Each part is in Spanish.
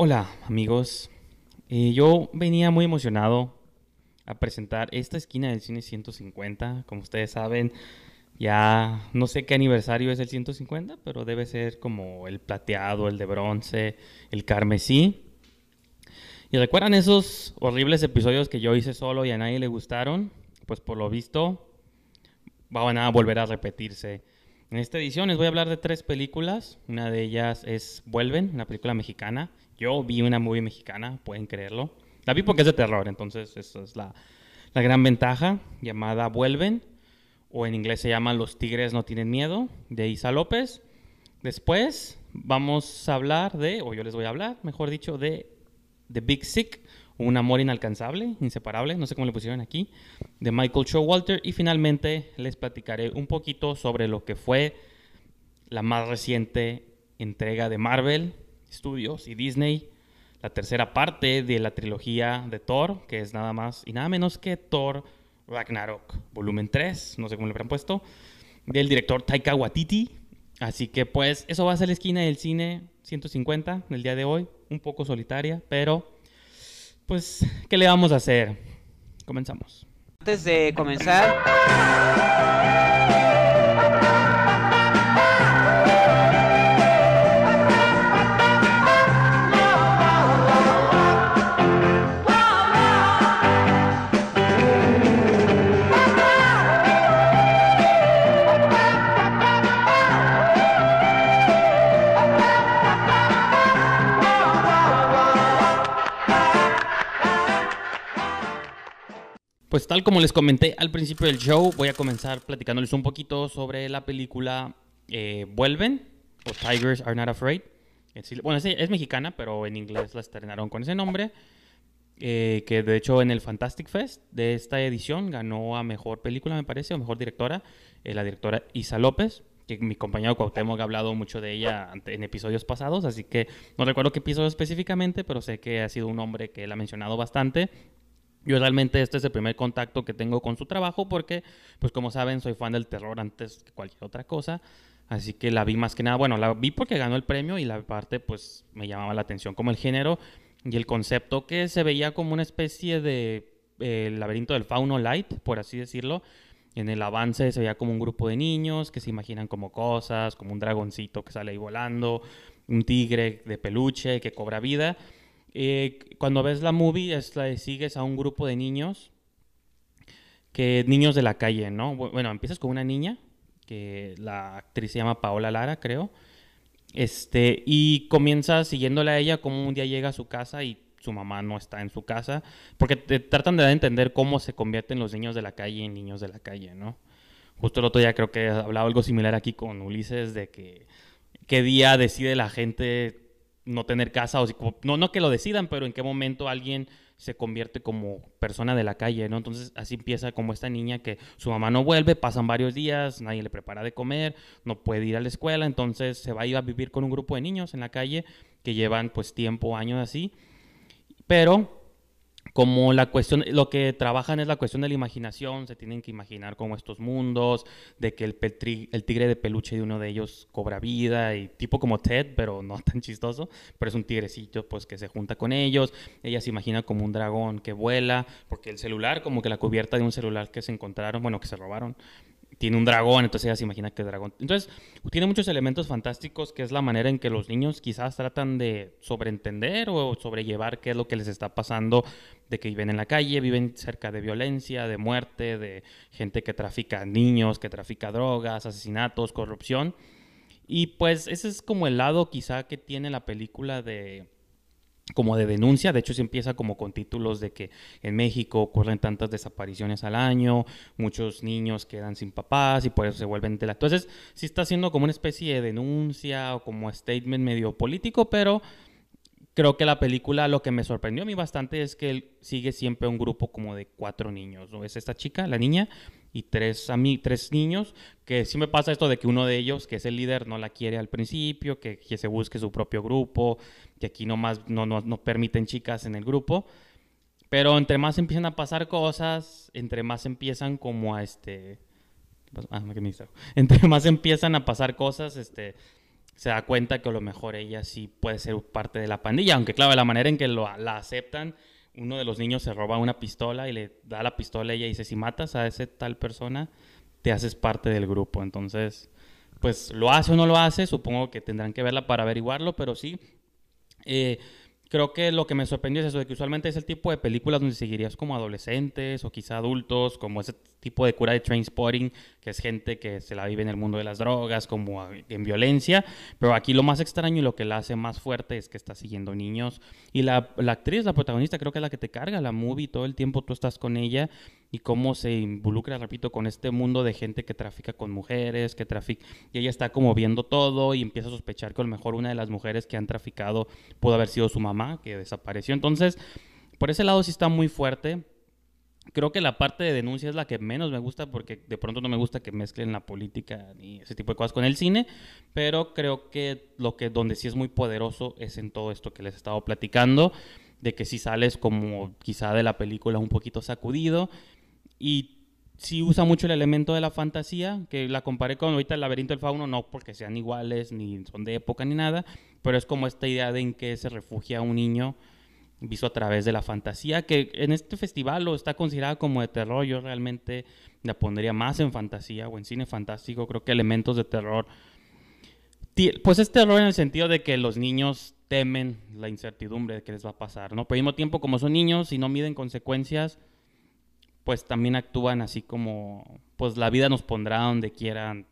Hola amigos, Eh, yo venía muy emocionado a presentar esta esquina del cine 150. Como ustedes saben, ya no sé qué aniversario es el 150, pero debe ser como el plateado, el de bronce, el carmesí. ¿Y recuerdan esos horribles episodios que yo hice solo y a nadie le gustaron? Pues por lo visto van a volver a repetirse. En esta edición les voy a hablar de tres películas. Una de ellas es Vuelven, una película mexicana. Yo vi una movie mexicana, pueden creerlo. La vi porque es de terror, entonces esa es la, la gran ventaja, llamada Vuelven, o en inglés se llama Los Tigres no tienen miedo, de Isa López. Después vamos a hablar de, o yo les voy a hablar, mejor dicho, de The Big Sick, Un amor inalcanzable, inseparable, no sé cómo le pusieron aquí, de Michael Showalter. Y finalmente les platicaré un poquito sobre lo que fue la más reciente entrega de Marvel Studios y Disney, la tercera parte de la trilogía de Thor, que es nada más y nada menos que Thor Ragnarok, volumen 3, no sé cómo le habrán puesto, del director Taika Waititi. Así que pues eso va a ser la esquina del cine 150 del día de hoy, un poco solitaria, pero pues ¿qué le vamos a hacer? Comenzamos. Antes de comenzar, Pues tal como les comenté al principio del show, voy a comenzar platicándoles un poquito sobre la película eh, Vuelven o Tigers Are Not Afraid. Bueno, es, es mexicana, pero en inglés la estrenaron con ese nombre. eh, que de hecho en el Fantastic Fest de esta edición ganó a mejor película, me parece, o mejor directora, eh, la directora Isa López, que mi compañero Cuauhtémoc ha hablado mucho de ella en episodios pasados, así que no recuerdo qué episodio específicamente, pero sé que ha sido un hombre que él ha mencionado bastante. Yo realmente este es el primer contacto que tengo con su trabajo porque, pues como saben, soy fan del terror antes que cualquier otra cosa. Así que la vi más que nada, bueno, la vi porque ganó el premio y la parte pues me llamaba la atención como el género y el concepto que se veía como una especie de eh, laberinto del fauno light, por así decirlo. En el avance se veía como un grupo de niños que se imaginan como cosas, como un dragoncito que sale ahí volando, un tigre de peluche que cobra vida. Eh, cuando ves la movie, es la sigues a un grupo de niños, que niños de la calle, ¿no? Bu- Bueno, empiezas con una niña, que la actriz se llama Paola Lara, creo. Este, y comienzas siguiéndola a ella como un día llega a su casa y su mamá no está en su casa, porque te tratan de dar a entender cómo se convierten los niños de la calle en niños de la calle, ¿no? Justo el otro día creo que hablaba algo similar aquí con Ulises de que qué día decide la gente no tener casa o no que lo decidan, pero en qué momento alguien se convierte como persona de la calle, ¿no? Entonces así empieza como esta niña que su mamá no vuelve, pasan varios días, nadie le prepara de comer, no puede ir a la escuela, entonces se va a ir a vivir con un grupo de niños en la calle que llevan pues tiempo, años así, pero como la cuestión, lo que trabajan es la cuestión de la imaginación, se tienen que imaginar como estos mundos, de que el, petri- el tigre de peluche de uno de ellos cobra vida y tipo como Ted, pero no tan chistoso, pero es un tigrecito pues que se junta con ellos, ella se imagina como un dragón que vuela, porque el celular, como que la cubierta de un celular que se encontraron, bueno, que se robaron, tiene un dragón, entonces ella se imagina que dragón. Entonces, tiene muchos elementos fantásticos que es la manera en que los niños quizás tratan de sobreentender o sobrellevar qué es lo que les está pasando de que viven en la calle, viven cerca de violencia, de muerte, de gente que trafica niños, que trafica drogas, asesinatos, corrupción. Y pues ese es como el lado quizá que tiene la película de como de denuncia, de hecho se empieza como con títulos de que en México ocurren tantas desapariciones al año, muchos niños quedan sin papás y por eso se vuelven tela. Entonces, sí está haciendo como una especie de denuncia o como statement medio político, pero creo que la película lo que me sorprendió a mí bastante es que él sigue siempre un grupo como de cuatro niños, ¿no? Es esta chica, la niña, y tres, a mí, tres niños, que sí me pasa esto de que uno de ellos, que es el líder, no la quiere al principio, que, que se busque su propio grupo, que aquí nomás no, no, no permiten chicas en el grupo. Pero entre más empiezan a pasar cosas, entre más empiezan como a este... Ah. Entre más empiezan a pasar cosas, este se da cuenta que a lo mejor ella sí puede ser parte de la pandilla, aunque claro, la manera en que lo, la aceptan, uno de los niños se roba una pistola y le da la pistola a ella y dice, si matas a esa tal persona, te haces parte del grupo. Entonces, pues lo hace o no lo hace, supongo que tendrán que verla para averiguarlo, pero sí. Eh, creo que lo que me sorprendió es eso, de que usualmente es el tipo de películas donde seguirías como adolescentes o quizá adultos, como ese tipo de cura de train spotting, que es gente que se la vive en el mundo de las drogas, como en violencia, pero aquí lo más extraño y lo que la hace más fuerte es que está siguiendo niños. Y la, la actriz, la protagonista, creo que es la que te carga la movie, todo el tiempo tú estás con ella y cómo se involucra, repito, con este mundo de gente que trafica con mujeres, que trafica, y ella está como viendo todo y empieza a sospechar que a lo mejor una de las mujeres que han traficado pudo haber sido su mamá, que desapareció. Entonces, por ese lado sí está muy fuerte. Creo que la parte de denuncia es la que menos me gusta porque de pronto no me gusta que mezclen la política ni ese tipo de cosas con el cine, pero creo que lo que donde sí es muy poderoso es en todo esto que les he estado platicando, de que si sales como quizá de la película un poquito sacudido y sí usa mucho el elemento de la fantasía, que la comparé con ahorita el laberinto del fauno, no porque sean iguales, ni son de época, ni nada, pero es como esta idea de en que se refugia un niño visto a través de la fantasía, que en este festival lo está considerada como de terror, yo realmente la pondría más en fantasía o en cine fantástico, creo que elementos de terror, pues es terror en el sentido de que los niños temen la incertidumbre de qué les va a pasar, ¿no? Pero al mismo tiempo, como son niños y no miden consecuencias, pues también actúan así como, pues la vida nos pondrá donde quieran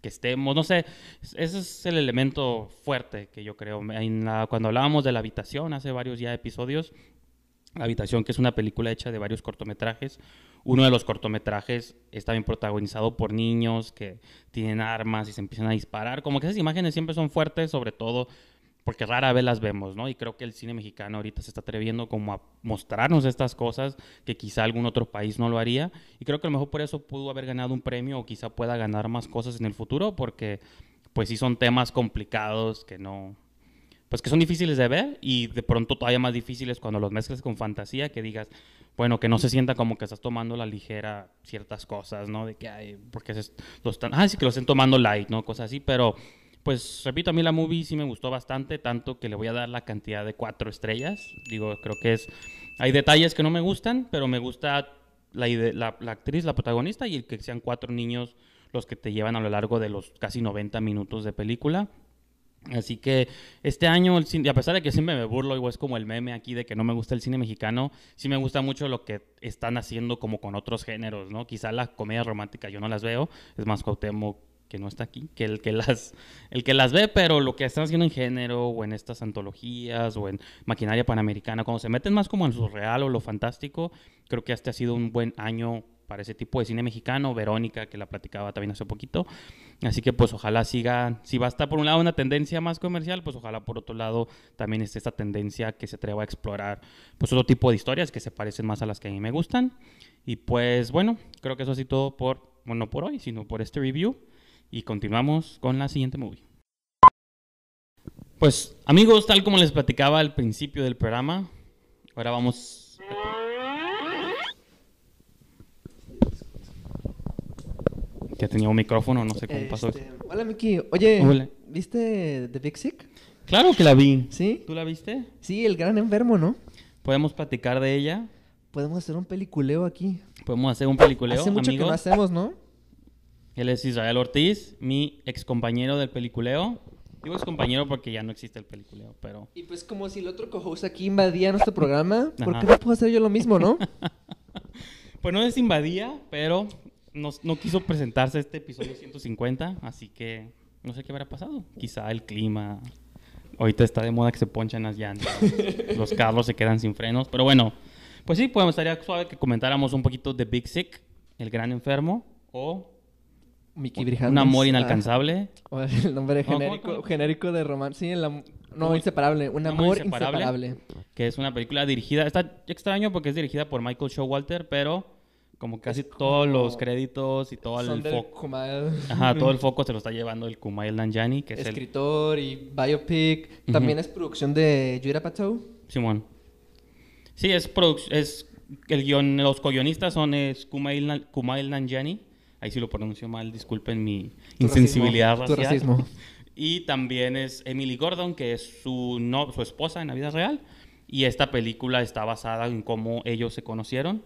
que estemos, no sé, ese es el elemento fuerte que yo creo. cuando hablábamos de la habitación hace varios ya episodios, la habitación que es una película hecha de varios cortometrajes, uno de los cortometrajes está bien protagonizado por niños que tienen armas y se empiezan a disparar, como que esas imágenes siempre son fuertes, sobre todo porque rara vez las vemos, ¿no? Y creo que el cine mexicano ahorita se está atreviendo como a mostrarnos estas cosas que quizá algún otro país no lo haría. Y creo que a lo mejor por eso pudo haber ganado un premio o quizá pueda ganar más cosas en el futuro, porque pues sí son temas complicados que no, pues que son difíciles de ver y de pronto todavía más difíciles cuando los mezclas con fantasía, que digas, bueno, que no se sienta como que estás tomando la ligera ciertas cosas, ¿no? De que hay, porque se, los están, ah, sí que lo estén tomando light, ¿no? Cosas así, pero pues repito, a mí la movie sí me gustó bastante, tanto que le voy a dar la cantidad de cuatro estrellas. Digo, creo que es... Hay detalles que no me gustan, pero me gusta la, la, actriz, la protagonista, y el que sean cuatro niños los que te llevan a lo largo de los casi 90 minutos de película. Así que este año, a pesar de que siempre me burlo, igual es como el meme aquí de que no me gusta el cine mexicano, sí me gusta mucho lo que están haciendo como con otros géneros, ¿no? Quizá las comedias románticas yo no las veo, es más Cuauhtémoc que no está aquí, que el que las el que las ve, pero lo que están haciendo en género o en estas antologías o en maquinaria panamericana, cuando se meten más como en lo real o lo fantástico, creo que este ha sido un buen año para ese tipo de cine mexicano, Verónica, que la platicaba también hace poquito. Así que pues ojalá siga, si va a estar por un lado una tendencia más comercial, pues ojalá por otro lado también esté esta tendencia que se atreva a explorar pues otro tipo de historias que se parecen más a las que a mí me gustan. Y pues bueno, creo que eso ha todo por, bueno, no por hoy, sino por este review. Y continuamos con la siguiente movie. Pues amigos, tal como les platicaba al principio del programa, ahora vamos... Ya tenía un micrófono, no sé cómo pasó. Este, hola Miki, oye, ¿viste The Big Sick? Claro que la vi. ¿Sí? ¿Tú la viste? Sí, el gran enfermo, ¿no? Podemos platicar de ella. Podemos hacer un peliculeo aquí. Podemos hacer un peliculeo. Hace mucho que no hacemos, ¿no? Él es Israel Ortiz, mi ex compañero del peliculeo. Digo ex compañero porque ya no existe el peliculeo, pero... Y pues como si el otro co-host aquí invadía nuestro programa, ¿por qué no puedo hacer yo lo mismo, no? pues no es invadía, pero no, no quiso presentarse este episodio 150, así que no sé qué habrá pasado. Quizá el clima... Ahorita está de moda que se ponchan las llantas, los carros se quedan sin frenos, pero bueno, pues sí, pues estaría suave que comentáramos un poquito de Big Sick, el gran enfermo, o Mickey Un amor ah. inalcanzable. el nombre genérico, genérico de romance. Sí, no, inseparable. Un amor, inseparable, Que es una película dirigida. Está extraño porque es dirigida por Michael Showalter, pero como casi todos los créditos y todo el foco. Ajá, todo el foco se lo está llevando el Kumail Nanjiani, que es Escritor y biopic. También es producción de Judah Patou. Simón. Sí, es, es el guion, los co-guionistas son es Kumail, Kumail Nanjiani Ahí sí lo pronuncio mal, disculpen mi insensibilidad racial. Y también es Emily Gordon, que es su, no, su esposa en la vida real. Y esta película está basada en cómo ellos se conocieron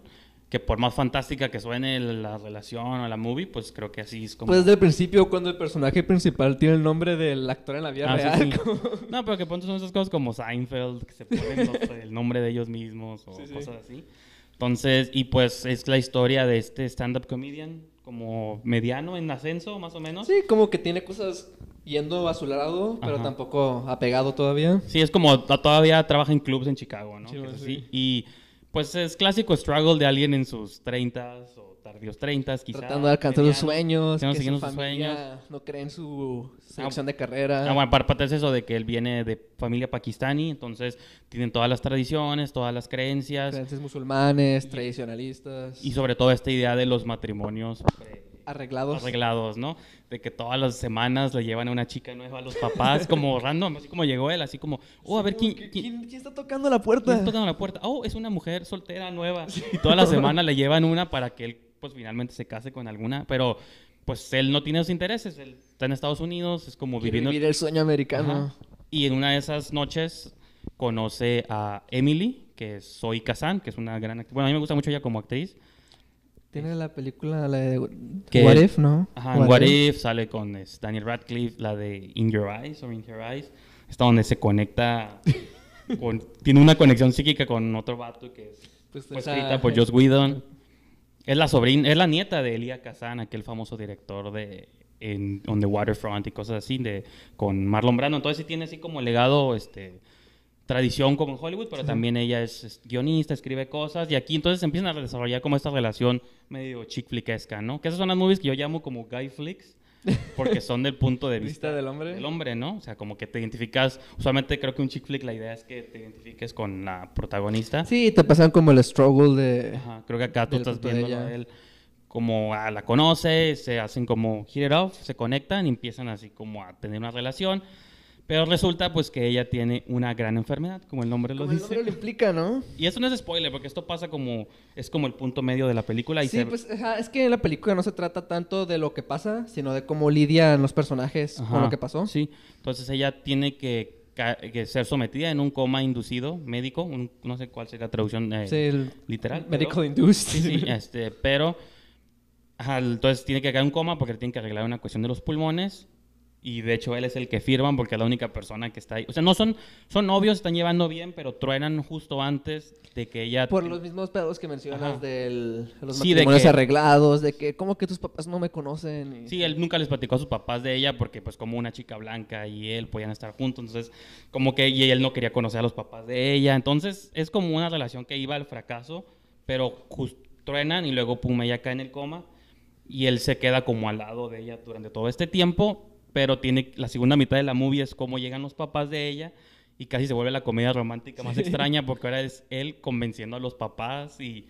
que por más fantástica que suene la relación o la movie, pues creo que así es como... Pues desde el principio, cuando el personaje principal tiene el nombre del actor en la vida ah, real. no, pero que pronto son esas cosas como Seinfeld, que se ponen el nombre de ellos mismos o cosas así. Entonces, y pues es la historia de este stand-up comedian, como mediano en ascenso, más o menos. Sí, como que tiene cosas yendo a su lado, pero tampoco apegado todavía. Sí, es como todavía trabaja en clubs en Chicago, ¿no? Sí, Y pues es clásico struggle de alguien en sus 30 o tardíos 30 quizás. Tratando de alcanzar sus sueños, que su sueños. no cree en su selección de carrera. Ah, bueno, parte es eso de que él viene de familia pakistaní, entonces tienen todas las tradiciones, todas las creencias. Creencias musulmanes, tradicionalistas. Y sobre todo esta idea de los matrimonios arreglados. Arreglados, ¿no? De que todas las semanas le llevan a una chica nueva a los papás, como random, así como llegó él, así como, oh, a ver, ¿quién, quién, está tocando la puerta? ¿Quién está tocando la puerta? Oh, es una mujer soltera nueva. Y toda la semana le llevan una para que él, pues, finalmente se case con alguna, pero pues él no tiene esos intereses, él está en Estados Unidos, es como viviendo... vivir el sueño americano. Y en una de esas noches conoce a Emily, que es Zoe Kazan, que es una gran actriz. Bueno, a mí me gusta mucho ella como actriz. Tiene la película, la de What If, ¿no? Ajá, What, If? sale con Daniel Radcliffe, la de In Your Eyes o In Your Eyes. Está donde se conecta, con, tiene una conexión psíquica con otro vato que es pues, fue escrita por Joss Whedon. Es la sobrina, es la nieta de Elia Kazan, aquel famoso director de en, On the Waterfront y cosas así, de, con Marlon Brando. Entonces sí tiene así como legado, este tradición como en Hollywood, pero también ella es, guionista, escribe cosas, y aquí entonces empiezan a desarrollar como esta relación medio chick flickesca, ¿no? Que esas son las movies que yo llamo como guy flicks, porque son del punto de vista, del hombre. Del hombre, ¿no? O sea, como que te identificas, usualmente creo que un chick flick la idea es que te identifiques con la protagonista. Sí, te pasan como el struggle de... Ajá, creo que acá tú estás viendo a él como ah, la conoce, se hacen como hit it off, se conectan y empiezan así como a tener una relación pero resulta pues que ella tiene una gran enfermedad, como el nombre lo dice. el nombre lo implica, ¿no? Y eso no es spoiler, porque esto pasa como es como el punto medio de la película. Y sí, pues es que en la película no se trata tanto de lo que pasa, sino de cómo lidian los personajes con lo que pasó. Sí, entonces ella tiene que, ser sometida en un coma inducido médico, no sé cuál sería la traducción eh, literal. Medical induced. Sí, sí, este, pero entonces tiene que caer en un coma porque tiene que arreglar una cuestión de los pulmones y de hecho él es el que firman porque es la única persona que está ahí. O sea, no son, son novios, están llevando bien, pero truenan justo antes de que ella... Por los mismos pedos que mencionas de los matrimonios arreglados, de que como que tus papás no me conocen. Sí, él nunca les platicó a sus papás de ella porque pues como una chica blanca y él podían estar juntos, entonces como que y él no quería conocer a los papás de ella. Entonces es como una relación que iba al fracaso, pero truenan y luego pum, ella cae en el coma y él se queda como al lado de ella durante todo este tiempo pero tiene la segunda mitad de la movie es cómo llegan los papás de ella y casi se vuelve la comedia romántica más extraña porque ahora es él convenciendo a los papás y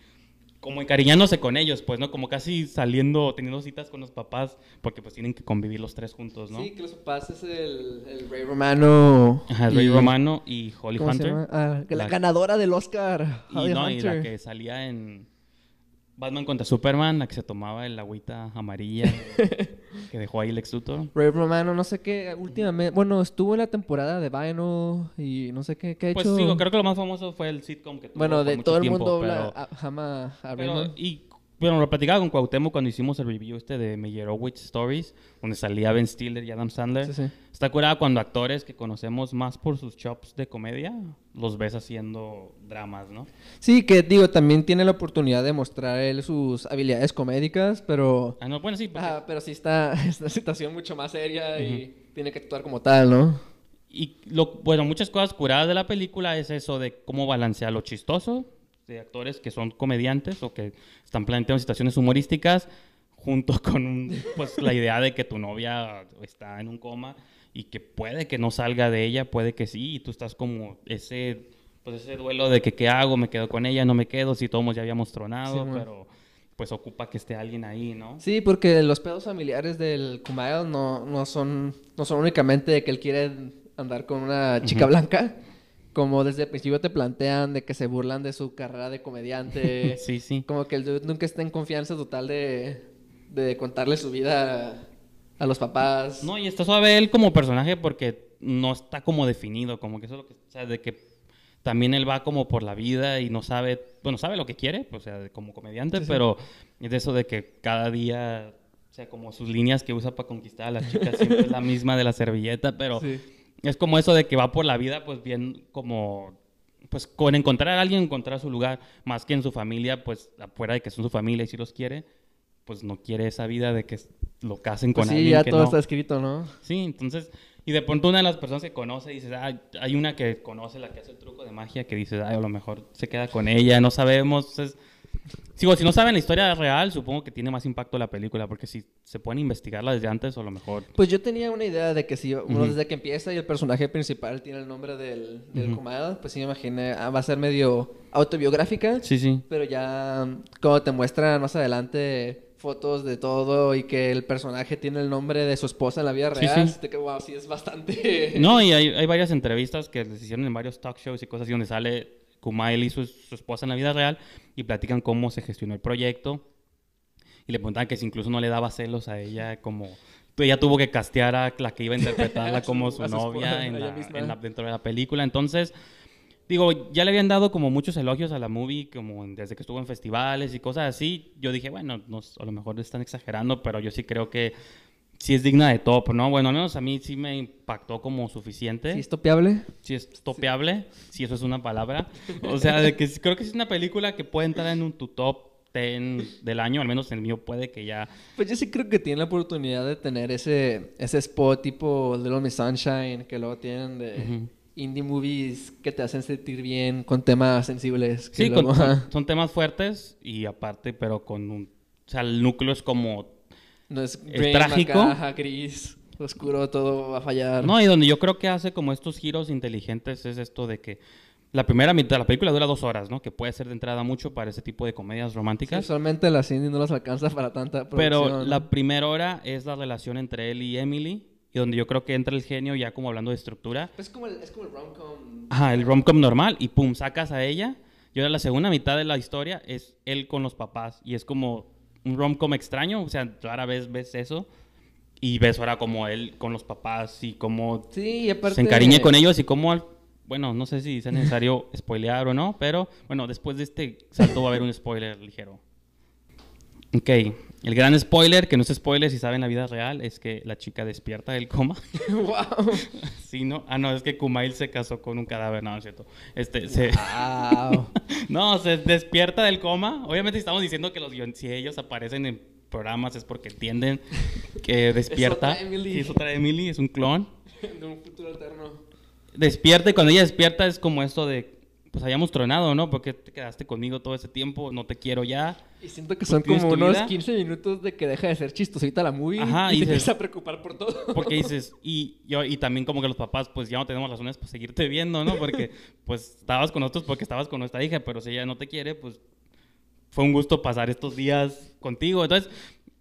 como encariñándose con ellos, pues, ¿no? Como casi saliendo, teniendo citas con los papás, porque pues tienen que convivir los tres juntos, ¿no? Sí, que los papás es el, el Rey Romano. Ajá, el Rey Romano y Holly Hunter. Ah, la, ganadora del Oscar. Y, no, y la que salía en Batman contra Superman, la que se tomaba el agüita amarilla que dejó ahí el exuto. Ray Romano, no sé qué, últimamente, bueno, estuvo en la temporada de Vinyl y no sé qué, qué ha pues hecho. Pues creo que lo más famoso fue el sitcom que tuvo Bueno, de todo el mundo habla, ama a Y bueno, lo platicaba con Cuauhtémoc cuando hicimos el review este de Meyerowitz Stories, donde salía Ben Stiller y Adam Sandler. Sí, sí. Está curada cuando actores que conocemos más por sus chops de comedia los ves haciendo dramas, ¿no? Sí, que digo, también tiene la oportunidad de mostrar él sus habilidades comédicas, pero... Ah, no, bueno, sí. pero sí está es una situación mucho más seria y tiene que actuar como tal, ¿no? Y, lo, bueno, muchas cosas curadas de la película es eso de cómo balancear lo chistoso de actores que son comediantes o que están planteando situaciones humorísticas junto con pues, la idea de que tu novia está en un coma y que puede que no salga de ella, puede que sí, y tú estás como ese, pues ese duelo de que qué hago, me quedo con ella, no me quedo, si todos ya habíamos tronado, pero pues ocupa que esté alguien ahí, ¿no? Sí, porque los pedos familiares del Kumail no, no, son, no son únicamente de que él quiere andar con una chica blanca, como desde el principio te plantean de que se burlan de su carrera de comediante. sí, sí. Como que el dude nunca está en confianza total de, de contarle su vida a los papás. No, y está suave él como personaje porque no está como definido, como que eso es lo que, o sea, de que también él va como por la vida y no sabe, bueno, sabe lo que quiere, o sea, como comediante, Sí, sí. pero es de eso de que cada día, o sea, como sus líneas que usa para conquistar a las chicas siempre es la misma de la servilleta, pero Sí. Es como eso de que va por la vida, pues bien como, pues con encontrar a alguien, encontrar su lugar, más que en su familia, pues afuera de que son su familia y si los quiere, pues no quiere esa vida de que lo casen con Pues sí, alguien ya que todo no. está escrito, ¿no? Sí, entonces, y de pronto una de las personas que conoce dices, ah, hay una que conoce la que hace el truco de magia que dices, ay, a lo mejor se queda con ella, no sabemos. Entonces, digo, si no saben la historia real, supongo que tiene más impacto la película, porque si se pueden investigarla desde antes, a lo mejor. Pues yo tenía una idea de que si uno desde que empieza y el personaje principal tiene el nombre del, del pues sí me imaginé, ah, va a ser medio autobiográfica. Sí, sí. Pero ya mm, cuando te muestran más adelante fotos de todo y que el personaje tiene el nombre de su esposa en la vida Sí, real, sí. te que wow, sí es bastante... No, y hay, hay varias entrevistas que les hicieron en varios talk shows y cosas así donde sale Kumail y su, su esposa en la vida real y platican cómo se gestionó el proyecto. Y le preguntaban que si incluso no le daba celos a ella, como ella tuvo que castear a la que iba a interpretarla como su novia en la- en la- dentro de la película. Entonces, digo, ya le habían dado como muchos elogios a la movie, como desde que estuvo en festivales y cosas así. Yo dije, bueno, no, a lo mejor están exagerando, pero yo sí creo que sí es digna de top, ¿no? Bueno, al menos a mí sí me impactó como suficiente ¿Sí es topeable? si es topeable, si eso es una palabra. O sea, de que sí- creo que es una película que puede entrar en un tu top 10 del año, al menos en el mío puede que ya. Pues yo sí creo que tiene la oportunidad de tener ese, ese spot tipo Little Miss Sunshine que luego tienen de indie movies que te hacen sentir bien con temas sensibles. Sí, con- son temas fuertes y aparte, pero con un. O sea, el núcleo es como. No es, es gray, trágico. macaja, gris, oscuro, todo va a fallar. No, y donde yo creo que hace como estos giros inteligentes es esto de que. La primera mitad de la película dura dos horas, ¿no? Que puede ser de entrada mucho para ese tipo de comedias Sí, románticas. usualmente la Cindy no las alcanza para tanta producción. Pero la primera hora es la relación entre él y Emily, y donde yo creo que entra el genio ya como hablando de estructura. Es como el, es como el rom-com. Ajá, el rom-com normal, y pum, sacas a ella. Y ahora la segunda mitad de la historia es él con los papás, y es como un rom-com extraño, o sea, rara vez ves eso. Y ves ahora como él con los papás y cómo Sí, y aparte... se encariñe con ellos y cómo, al- bueno, no sé si es necesario spoilear o no, pero bueno, después de este salto va a haber un spoiler ligero. Ok, el gran spoiler, que no es spoiler si saben la vida real, es que la chica despierta del coma. wow. sí, ¿no? Ah, no, es que Kumail se casó con un cadáver, no, no es cierto. Este, se... Wow. No, se despierta del coma. Obviamente estamos diciendo que los si ellos aparecen en programas es porque entienden que despierta. otra Emily. Sí, es otra Emily, es un clon. de un futuro eterno. Despierta y cuando ella despierta es como esto de, pues hayamos tronado, ¿no? Porque te quedaste conmigo todo ese tiempo, no te quiero ya. Y siento que Pues son como unos vida. 15 minutos de que deja de ser chistosita la movie Ajá, y, y te dices- empieza a preocupar por todo. Porque dices, y, yo, y también como que los papás, pues ya no tenemos razones para seguirte viendo, ¿no? Porque pues estabas con nosotros porque estabas con nuestra hija, pero si ella no te quiere, pues fue un gusto pasar estos días contigo. Entonces,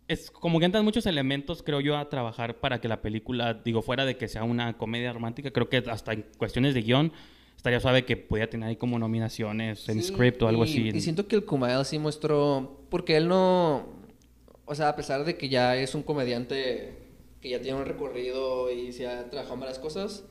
es como que entran muchos elementos, creo yo, a trabajar para que la película, digo, fuera de que sea una comedia romántica, creo que hasta en cuestiones de guion estaría suave que pudiera tener ahí como nominaciones en Sí, script o algo y- así. Y siento que el Kumail sí mostró, porque él no, o sea, a pesar de que ya es un comediante que ya tiene un recorrido y se ha trabajado en varias cosas,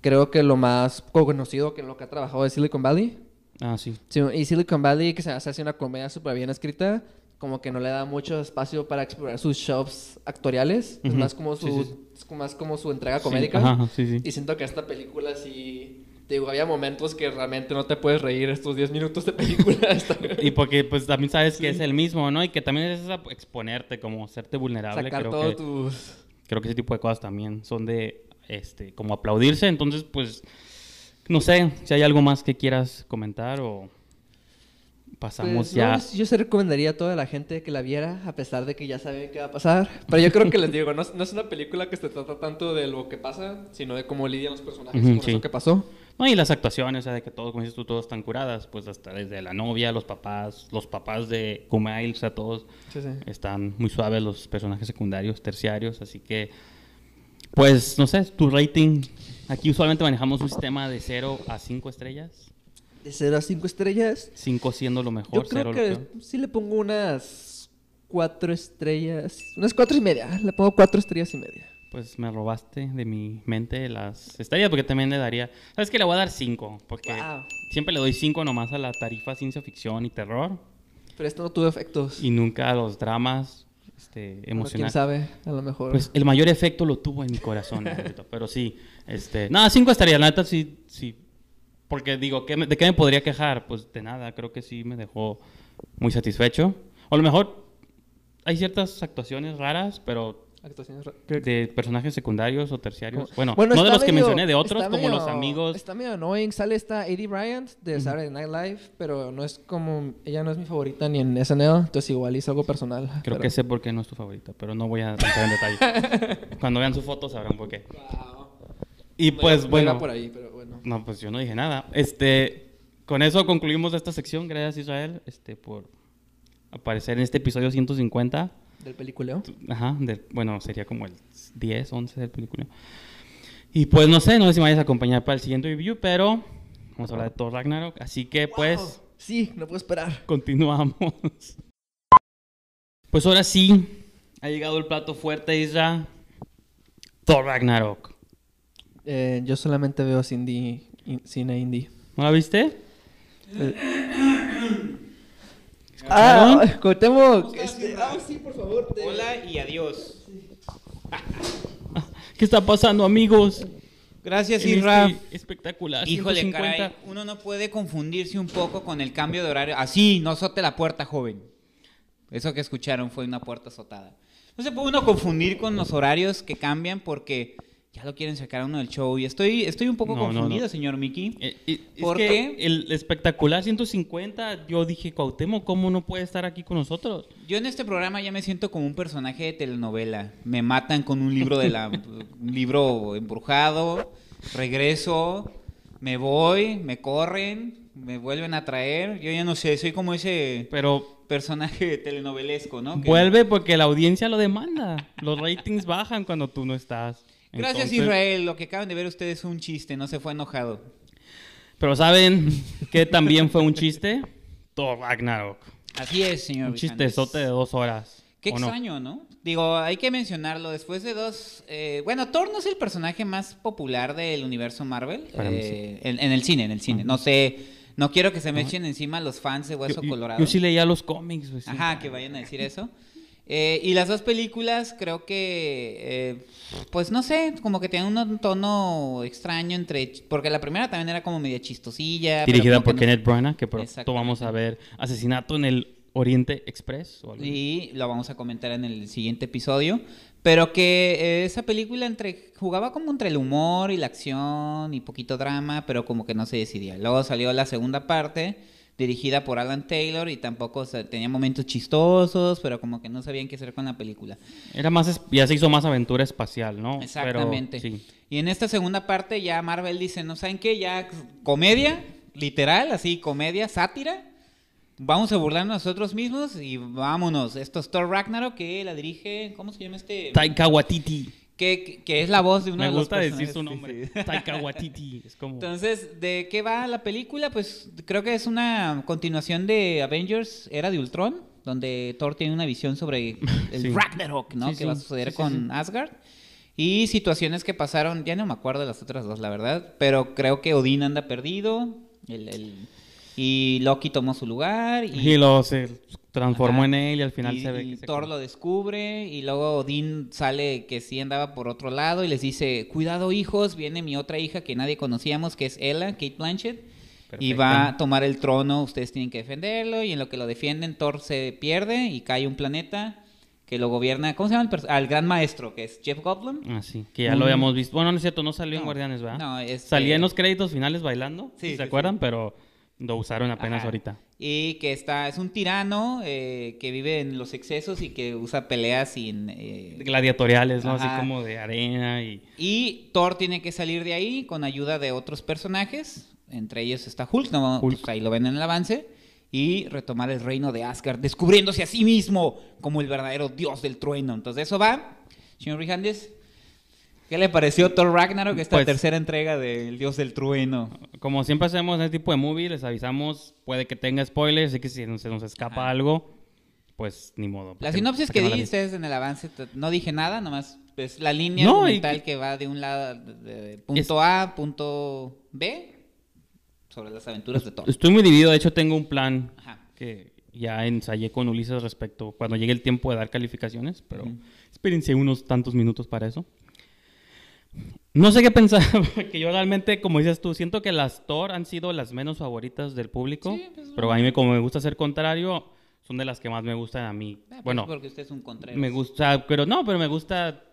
creo que lo más conocido que en lo que ha trabajado es Silicon Valley. Ah, sí. Sí, y Silicon Valley, que se hace una comedia súper bien escrita, como que no le da mucho espacio para explorar sus shows actoriales. Es Ujú. más como su, Sí, sí. es más como su entrega comédica. ajá. Y siento que esta película sí... te Digo, había momentos que realmente no te puedes reír estos 10 minutos de película. Y porque pues también sabes que es el mismo, ¿no? Y que también es esa exponerte, como hacerte vulnerable. sacar creo todos que, tus... creo que ese tipo de cosas también son de, este, como aplaudirse. Entonces, pues, no sé si hay algo más que quieras comentar o pasamos Pues, ya. no, yo se recomendaría a toda la gente que la viera, a pesar de que ya saben qué va a pasar. Pero yo creo que les digo, no, es- no es una película que se trata tanto de lo que pasa, sino de cómo lidian los personajes Ujú, con sí. eso que pasó. No, y las actuaciones, o sea, de que todos, como dices tú, todos están curadas, pues hasta desde la novia, los papás, los papás de Kumail, o sea, todos Sí, sí. están muy suaves los personajes secundarios, terciarios, así que, pues, no sé, tu rating. Aquí usualmente manejamos un sistema de 0 a 5 estrellas, De 0 a 5 estrellas, 5 siendo lo yo mejor, 0 creo lo que peor. sí le pongo unas cuatro estrellas. Unas cuatro y media. Le pongo cuatro estrellas y media. Pues me robaste de mi mente las estrellas porque también le daría... ¿Sabes qué? Le voy a dar cinco porque Wow. siempre le doy cinco nomás a la tarifa ciencia ficción y terror Pero esto no tuvo efectos. y nunca a los dramas este, Bueno, quién emocionales. sabe, a lo mejor. Pues el mayor efecto lo tuvo en mi corazón, pero sí, este, nada, cinco estaría, la neta sí, sí, porque digo, ¿qué me- ¿de qué me podría quejar? Pues de nada, creo que sí me dejó muy satisfecho. O a lo mejor hay ciertas actuaciones raras, pero Actuaciones de personajes secundarios o terciarios. Como- Bueno, no de los que mencioné, de otros como los amigos. Está medio annoying. Sale esta Eddie Bryant de Saturday Night Live, pero no es como... Ella no es mi favorita ni en SNL, entonces igual hice algo personal. Creo pero- que sé por qué no es tu favorita, pero no voy a entrar en detalle. Cuando vean su foto sabrán por qué. Y No pues no bueno. iba por ahí, pero bueno. No, pues yo no dije nada. Este, con eso concluimos esta sección. Gracias Israel, este, por aparecer en este episodio 150. Del peliculeo. Ajá, del- bueno, sería como el 10, 11 del película. Y pues no sé, no sé si me vayas a acompañar para el siguiente review, pero vamos a hablar de Thor Ragnarok. Así que pues Wow. Sí, no puedo esperar. continuamos. Pues ahora sí, ha llegado el plato fuerte, Isra. Thor Ragnarok. Eh, yo solamente veo cine indie. ¿No la viste? Ah, este, ah, sí, por favor. te- Hola y adiós. ¿Qué está pasando, amigos? Gracias, Isra. este espectacular. Híjole, 150. caray, uno no puede confundirse un poco con el cambio de horario. Así, no azote la puerta, joven. Eso que escucharon fue una puerta azotada. No se puede uno confundir con los horarios que cambian porque ya lo quieren sacar a uno del show. Y estoy, estoy un poco No, confundido, no. señor Mickey. Eh, eh. El espectacular 150, yo dije, Cuauhtémoc, ¿cómo no puede estar aquí con nosotros? Yo en este programa ya me siento como un personaje de telenovela. Me matan con un libro de la un libro embrujado, regreso, me voy, me corren, me vuelven a traer. Yo ya no sé, soy como ese Pero personaje telenovelesco, ¿no? Que- vuelve porque la audiencia lo demanda. Los ratings bajan cuando tú no estás. Gracias Entonces- Israel, lo que acaban de ver ustedes fue un chiste, no se fue enojado. Pero ¿saben que también fue un chiste? Thor Ragnarok. Así es, señor. Un chistezote de dos horas. Qué extraño, ¿no? Digo, hay que mencionarlo. Después de dos. eh, bueno, Thor no es el personaje más popular del universo Marvel. Eh, en, en el cine, en el cine. No sé. No quiero que se me echen encima los fans de Hueso Yo, yo- Colorado. yo sí leía los cómics. pues, sí. Ajá, que vayan a decir eso. Eh, y las dos películas creo que, eh, pues no sé, como que tienen un tono extraño entre... Porque la primera también era como media chistosilla. Dirigida por que no- Kenneth Branagh, que pronto vamos a ver Asesinato en el Oriente Express. o algo. Y lo vamos a comentar en el siguiente episodio. Pero que eh, esa película entre jugaba como entre el humor y la acción y poquito drama, pero como que no se decidía. Luego salió la segunda parte, dirigida por Alan Taylor, y tampoco o sea, tenía momentos chistosos, pero como que no sabían qué hacer con la película. Era más, ya se hizo más aventura espacial, ¿no? Exactamente. Pero, sí. Y en esta segunda parte ya Marvel dice, ¿no saben qué? Ya comedia, literal, así, comedia, sátira. Vamos a burlarnos nosotros mismos y vámonos. Esto es Thor Ragnarok que la dirige, ¿cómo se llama este? Taika Waititi. Que, que- es la voz de uno Me de los gusta decir su nombre. sí. Taika Waititi. Es como... Entonces, ¿de qué va la película? Pues creo que es una continuación de Avengers Era de Ultron, donde Thor tiene una visión sobre el Sí. Ragnarok, ¿no? Que va a suceder con. Asgard. Y situaciones que pasaron, ya no me acuerdo de las otras dos, la verdad, pero creo que Odín anda perdido, el, el- y Loki tomó su lugar, y, Y lo se transformó Ajá. en él y al final y- se ve y que se Thor lo descubre y luego Odín sale que sí andaba por otro lado y les dice, cuidado hijos, viene mi otra hija que nadie conocíamos, que es Ella, Kate Blanchett, y va a tomar el trono, ustedes tienen que defenderlo y en lo que lo defienden Thor se pierde y cae un planeta que lo gobierna, ¿cómo se llama? el Al gran maestro, que es Jeff Goldblum. Ah, sí, que ya lo habíamos visto. Bueno, no es cierto, no salió en Guardianes, ¿verdad? no, este- Salía en los créditos finales bailando, Sí, si ¿se sí, acuerdan? Pero lo usaron apenas Ajá. ahorita. Y que está, es un tirano eh, que vive en los excesos y que usa peleas sin... eh, Gladiatoriales, ¿no? Ajá. Así como de arena y... Y Thor tiene que salir de ahí con ayuda de otros personajes. Entre ellos está Hulk, no, Hulk. pues ahí lo ven en el avance. Y retomar el reino de Asgard, descubriéndose a sí mismo como el verdadero dios del trueno. Entonces, eso va. Señor Rijandes, ¿qué le pareció Thor Ragnarok, esta Pues- tercera entrega del dios del trueno? Como siempre hacemos en este tipo de movie, les avisamos, puede que tenga spoilers, así que si se nos escapa algo, pues ni modo. La sinopsis ¿para que no dices en el avance, no dije nada, nomás es la línea No, y- argumental que va de un lado, de, de punto A, punto B, sobre las aventuras de Thor. Estoy muy dividido, de hecho tengo un plan Ajá. que ya ensayé con Ulises respecto cuando llegue el tiempo de dar calificaciones, pero espérense unos tantos minutos para eso. No sé qué pensar, porque yo realmente, como dices tú, siento que las Thor han sido las menos favoritas del público, Sí, pues, pero a mí como me gusta ser contrario, son de las que más me gustan a mí. Ah, pues bueno, porque usted es un Contreras. me gusta, pero no, pero me gusta.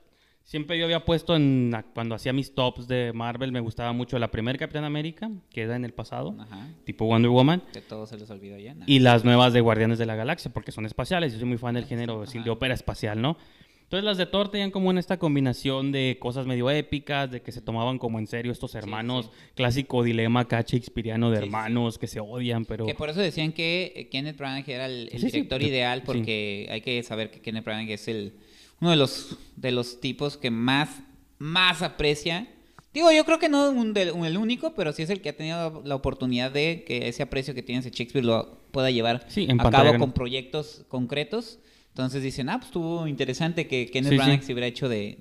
Siempre yo había puesto en cuando hacía mis tops de Marvel, me gustaba mucho la primera Capitán América, que era en el pasado, Ajá. tipo Wonder Woman, Que todo se les olvidó ya. ¿no? y las nuevas de Guardianes de la Galaxia, porque son espaciales. Yo soy muy fan del género Ajá. de ópera espacial, ¿no? Entonces las de Thor tenían como en esta combinación de cosas medio épicas, de que se tomaban como en serio estos hermanos, clásico dilema acá shakespeareano de Sí, hermanos que se odian, pero... Que por eso decían que eh, Kenneth Branagh era el, director de- ideal, porque hay que saber que Kenneth Branagh es el uno de los de los tipos que más más aprecia. Digo, yo creo que no un del- un- el único, pero sí es el que ha tenido la oportunidad de que ese aprecio que tiene ese Shakespeare lo pueda llevar Sí, en a cabo con proyectos concretos. Entonces dicen, ah, pues estuvo interesante que Kenneth Sí, sí. Branagh se hubiera hecho de,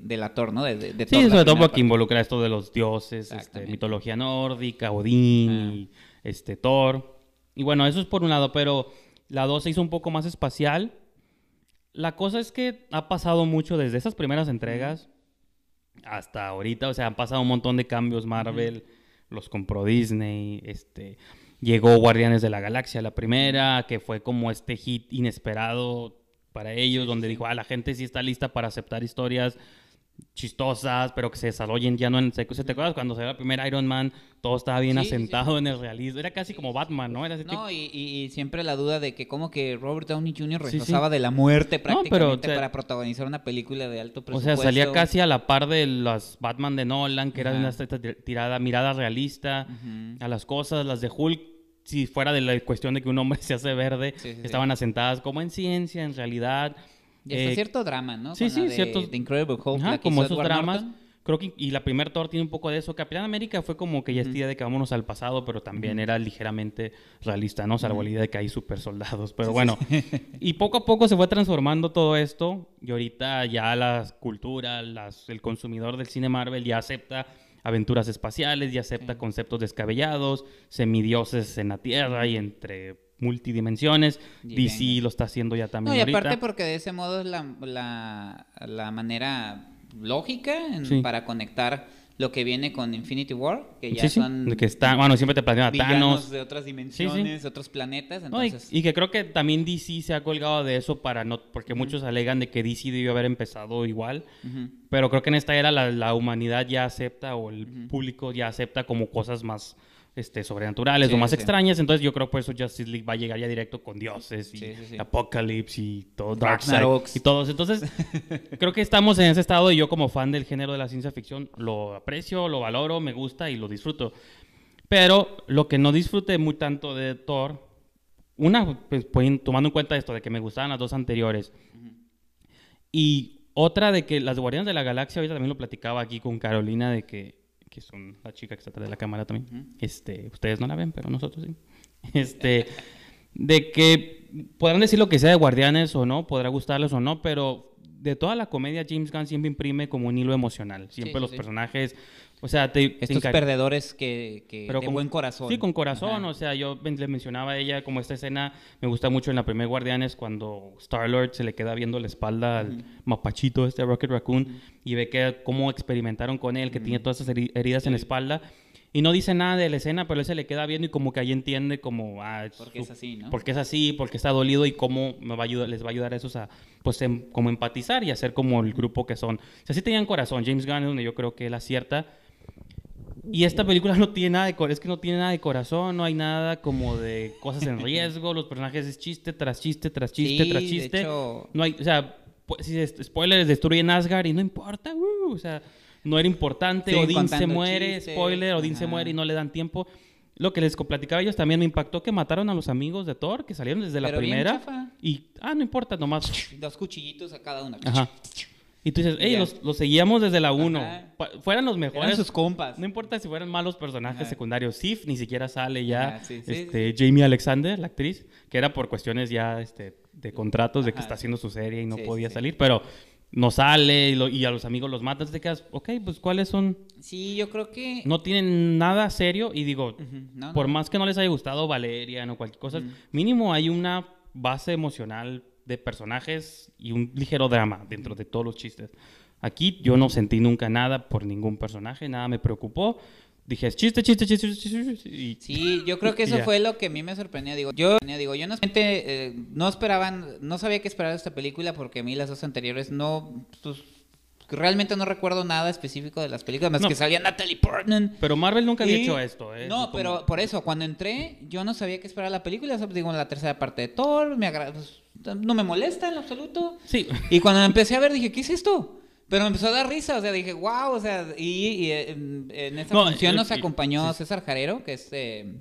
¿no? De, de- de Sí, Thor, la sobre todo porque involucra esto de los dioses, este, mitología nórdica, Odín, Ah. y, este, Thor. Y bueno, eso es por un lado, pero la 2 se hizo un poco más espacial. La cosa es que ha pasado mucho desde esas primeras entregas hasta ahorita, o sea, han pasado un montón de cambios Marvel, los compró Disney, este, llegó Guardianes de la Galaxia, la primera, que fue como este hit inesperado para ellos, donde dijo, ah, la gente sí está lista para aceptar historias chistosas, pero que se desarrollen ya no en... ¿Se te acuerdas cuando salió la primera Iron Man? Todo estaba bien Sí, sí, sí. asentado en el realismo. Era casi como Batman, ¿no? Era ese No, y, y- siempre la duda de que como que Robert Downey Jr. Sí. regresaba de la muerte pero, prácticamente o sea, para protagonizar una película de alto O presupuesto. sea, salía casi a la par de las Batman de Nolan, que era Ajá. una esta tirada, mirada realista a las cosas. Las de Hulk, si fuera de la cuestión de que un hombre se hace verde, Sí, sí, sí. estaban asentadas como en ciencia, en realidad. Y hasta Eh, cierto drama, ¿no? sí, Con la sí, de, ciertos- The Incredible Hulk, Ajá, la como esos Edward dramas. Norton. Creo que, y la primer Thor tiene un poco de eso. Capitán América fue como que ya es idea de que vámonos al pasado, pero también era ligeramente realista, ¿no? Salvo la idea de que hay super soldados. Pero bueno, y poco a poco se fue transformando todo esto. Y ahorita ya la cultura, las, el consumidor del cine Marvel ya acepta aventuras espaciales, ya acepta conceptos descabellados, semidioses en la Tierra y entre multidimensiones. Y DC venga. lo está haciendo ya también No, y ahorita. aparte porque de ese modo es la, la, la manera lógica en- Sí. para conectar lo que viene con Infinity War, que ya sí, sí, son que está, bueno, siempre te plantean a villanos Thanos, de otras dimensiones, de otros planetas, No, y- entonces... y, que creo que también DC se ha colgado de eso para no, porque muchos alegan de que DC debió haber empezado igual, pero creo que en esta era la, la humanidad ya acepta o el público ya acepta como cosas más este, sobrenaturales Sí, o más sí. extrañas, entonces yo creo por eso Justice League va a llegar ya directo con dioses y Sí. Apocalypse y todo Darkseid y todos, entonces creo que estamos en ese estado y yo como fan del género de la ciencia ficción lo aprecio, lo valoro, me gusta y lo disfruto. Pero lo que no disfruté muy tanto de Thor, una, pues tomando en cuenta esto de que me gustaban las dos anteriores, y otra de que las Guardianes de la Galaxia, ahorita también lo platicaba aquí con Carolina, de que, que son la chica que está atrás de la cámara también. este, ustedes no la ven, pero nosotros sí. Este, de que podrán decir lo que sea de Guardianes o no, podrá gustarles o no, pero de toda la comedia James Gunn siempre imprime como un hilo emocional. Siempre sí, los sí. personajes, o sea, te, te Estos encari- perdedores que, que pero de con- buen corazón. Sí, con corazón. Ajá. O sea, yo le mencionaba a ella como esta escena me gusta mucho en la primer Guardianes cuando Star-Lord se le queda viendo la espalda al mapachito, este Rocket Raccoon, y ve que cómo experimentaron con él, que tiene todas esas heri- heridas en la espalda. Y no dice nada de la escena, pero él se le queda viendo y como que ahí entiende como... Ah, Porque su- es así, ¿no? Porque es así, porque está dolido y cómo me va a ayudar, les va a ayudar a esos a pues em- como empatizar y hacer como el grupo que son. O sea, sí tenían corazón. James Gunn es donde yo creo que él acierta. Y esta película no tiene nada de es que no tiene nada de corazón, no hay nada como de cosas en riesgo, los personajes es chiste tras chiste tras chiste Sí, tras de chiste. hecho- No hay, o sea, pues, si spoilers destruyen Asgard y no importa, uh, o sea, no era importante, Siguen Odín se muere, chistes, spoiler, Odín se ajá. muere y no le dan tiempo. Lo que les platicaba ellos también me impactó que mataron a los amigos de Thor, que salieron desde la Pero bien primera. Y, ah, no importa, nomás. Dos cuchillitos a cada uno. Ajá. Y tú dices, hey, los, los seguíamos desde la 1. Ajá. Fueran los Eran mejores. sus compas. No importa si fueran malos personajes Ajá. secundarios. Sif ni siquiera sale ya. Ajá, sí, sí, este, Jamie Alexander, la actriz, que era por cuestiones ya este, de contratos de que Ajá. está haciendo su serie y no Sí, podía sí. salir. Pero no sale y, lo- y a los amigos los matas. Te quedas, ok, pues ¿cuáles son? Sí, yo creo que... No tienen nada serio y digo, Ujú, no, por no. más que no les haya gustado Valerian o cualquier cosa, mínimo hay una base emocional de personajes y un ligero drama dentro de todos los chistes. Aquí yo no sentí nunca nada por ningún personaje, nada me preocupó. Dije, chiste, chiste, chiste, chiste, chiste, y Sí, yo creo que eso Ya. fue lo que a mí me sorprendió. Digo, yo, digo, yo no, eh, no esperaban, no sabía qué esperar de esta película porque a mí las dos anteriores no, pues, realmente no recuerdo nada específico de las películas, más No. que salía Natalie Portman. Pero Marvel nunca había Y- hecho esto, ¿eh? No, Como- pero por eso, cuando entré, yo no sabía qué esperar la película. o sea, digo, la tercera parte de Thor, me agra- pues, no me molesta en absoluto. Sí. Y cuando la empecé a ver, dije, ¿qué es esto? Pero me empezó a dar risa, o sea, dije, wow, o sea, y, y, eh, en, en esta No, función nos acompañó sí. César Jarero, que es eh,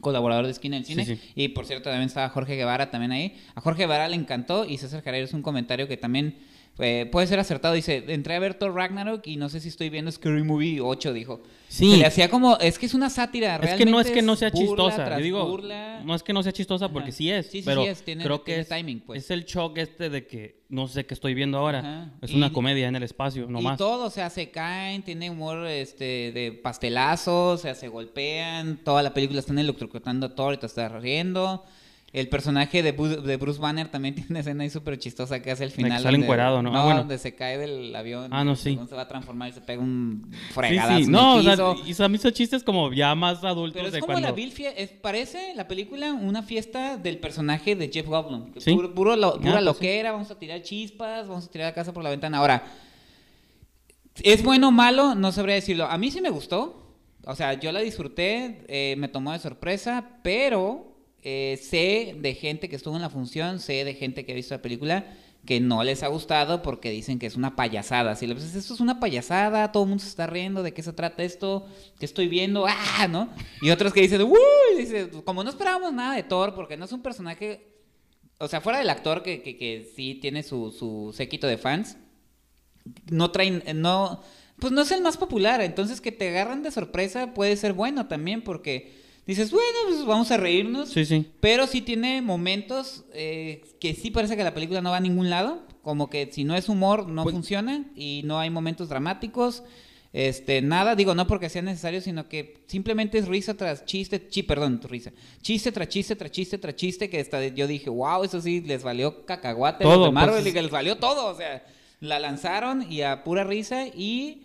colaborador de Esquina del Sí, Cine, sí. y por cierto también estaba Jorge Guevara también ahí. A Jorge Guevara le encantó y César Jarero es un comentario que también eh, puede ser acertado. Dice, entré a ver Thor Ragnarok y no sé si estoy viendo Scary Movie 8, dijo. Sí. Se le hacía como, es que es una sátira, Es que no es realmente que no sea chistosa. Yo digo, burla. no es que no sea chistosa porque Ajá. sí es. Sí, sí, pero sí es, tiene- creo que tiene timing, pues. es el shock este de que no sé qué estoy viendo ahora. Ajá. Es Y- una comedia en el espacio, no y todo, o sea, se caen, tiene humor este, de pastelazo, o sea, se golpean, toda la película están electrocutando a Thor y te está riendo. El personaje de, Bu- de Bruce Banner también tiene una escena ahí súper chistosa que hace el final. sale encuerado, ¿no? Ah, bueno. donde se cae del avión. Ah, no, sí. Se va a transformar y se pega un fregadazo sí. No, o sea, y se me hizo chistes como ya más adultos Pero es de como cuando... la fie- es, parece la película una fiesta del personaje de Jeff Goldblum. Sí. Puro, puro lo- pura Ah, pues loquera, vamos a tirar chispas, vamos a tirar la casa por la ventana. Ahora, ¿es bueno o malo? No sabría decirlo. A mí sí me gustó. O sea, yo la disfruté, eh, me tomó de sorpresa, pero eh, sé de gente que estuvo en la función, sé de gente que ha visto la película que no les ha gustado porque dicen que es una payasada. Si le dices, esto es una payasada, todo el mundo se está riendo, ¿de qué se trata esto? ¿Qué estoy viendo? ¡Ah! ¿No? Y otros que dicen, ¡Uy! Dice, como no esperábamos nada de Thor, porque no es un personaje. O sea, fuera del actor que, que, que sí tiene su, su séquito de fans, no traen, no, pues no es el más popular, entonces que te agarran de sorpresa puede ser bueno también porque dices, bueno, pues vamos a reírnos, Sí, sí. pero sí tiene momentos eh, que sí parece que la película no va a ningún lado, como que si no es humor no Pues- funciona y no hay momentos dramáticos. Este, nada, digo, no porque sea necesario, sino que simplemente es risa tras chiste, chi, perdón, risa, chiste tras chiste, tras chiste, tras chiste, que hasta yo dije, wow, eso sí, les valió cacahuate a los Todo, de Marvel, pues, y que les valió todo, o sea, la lanzaron y a pura risa y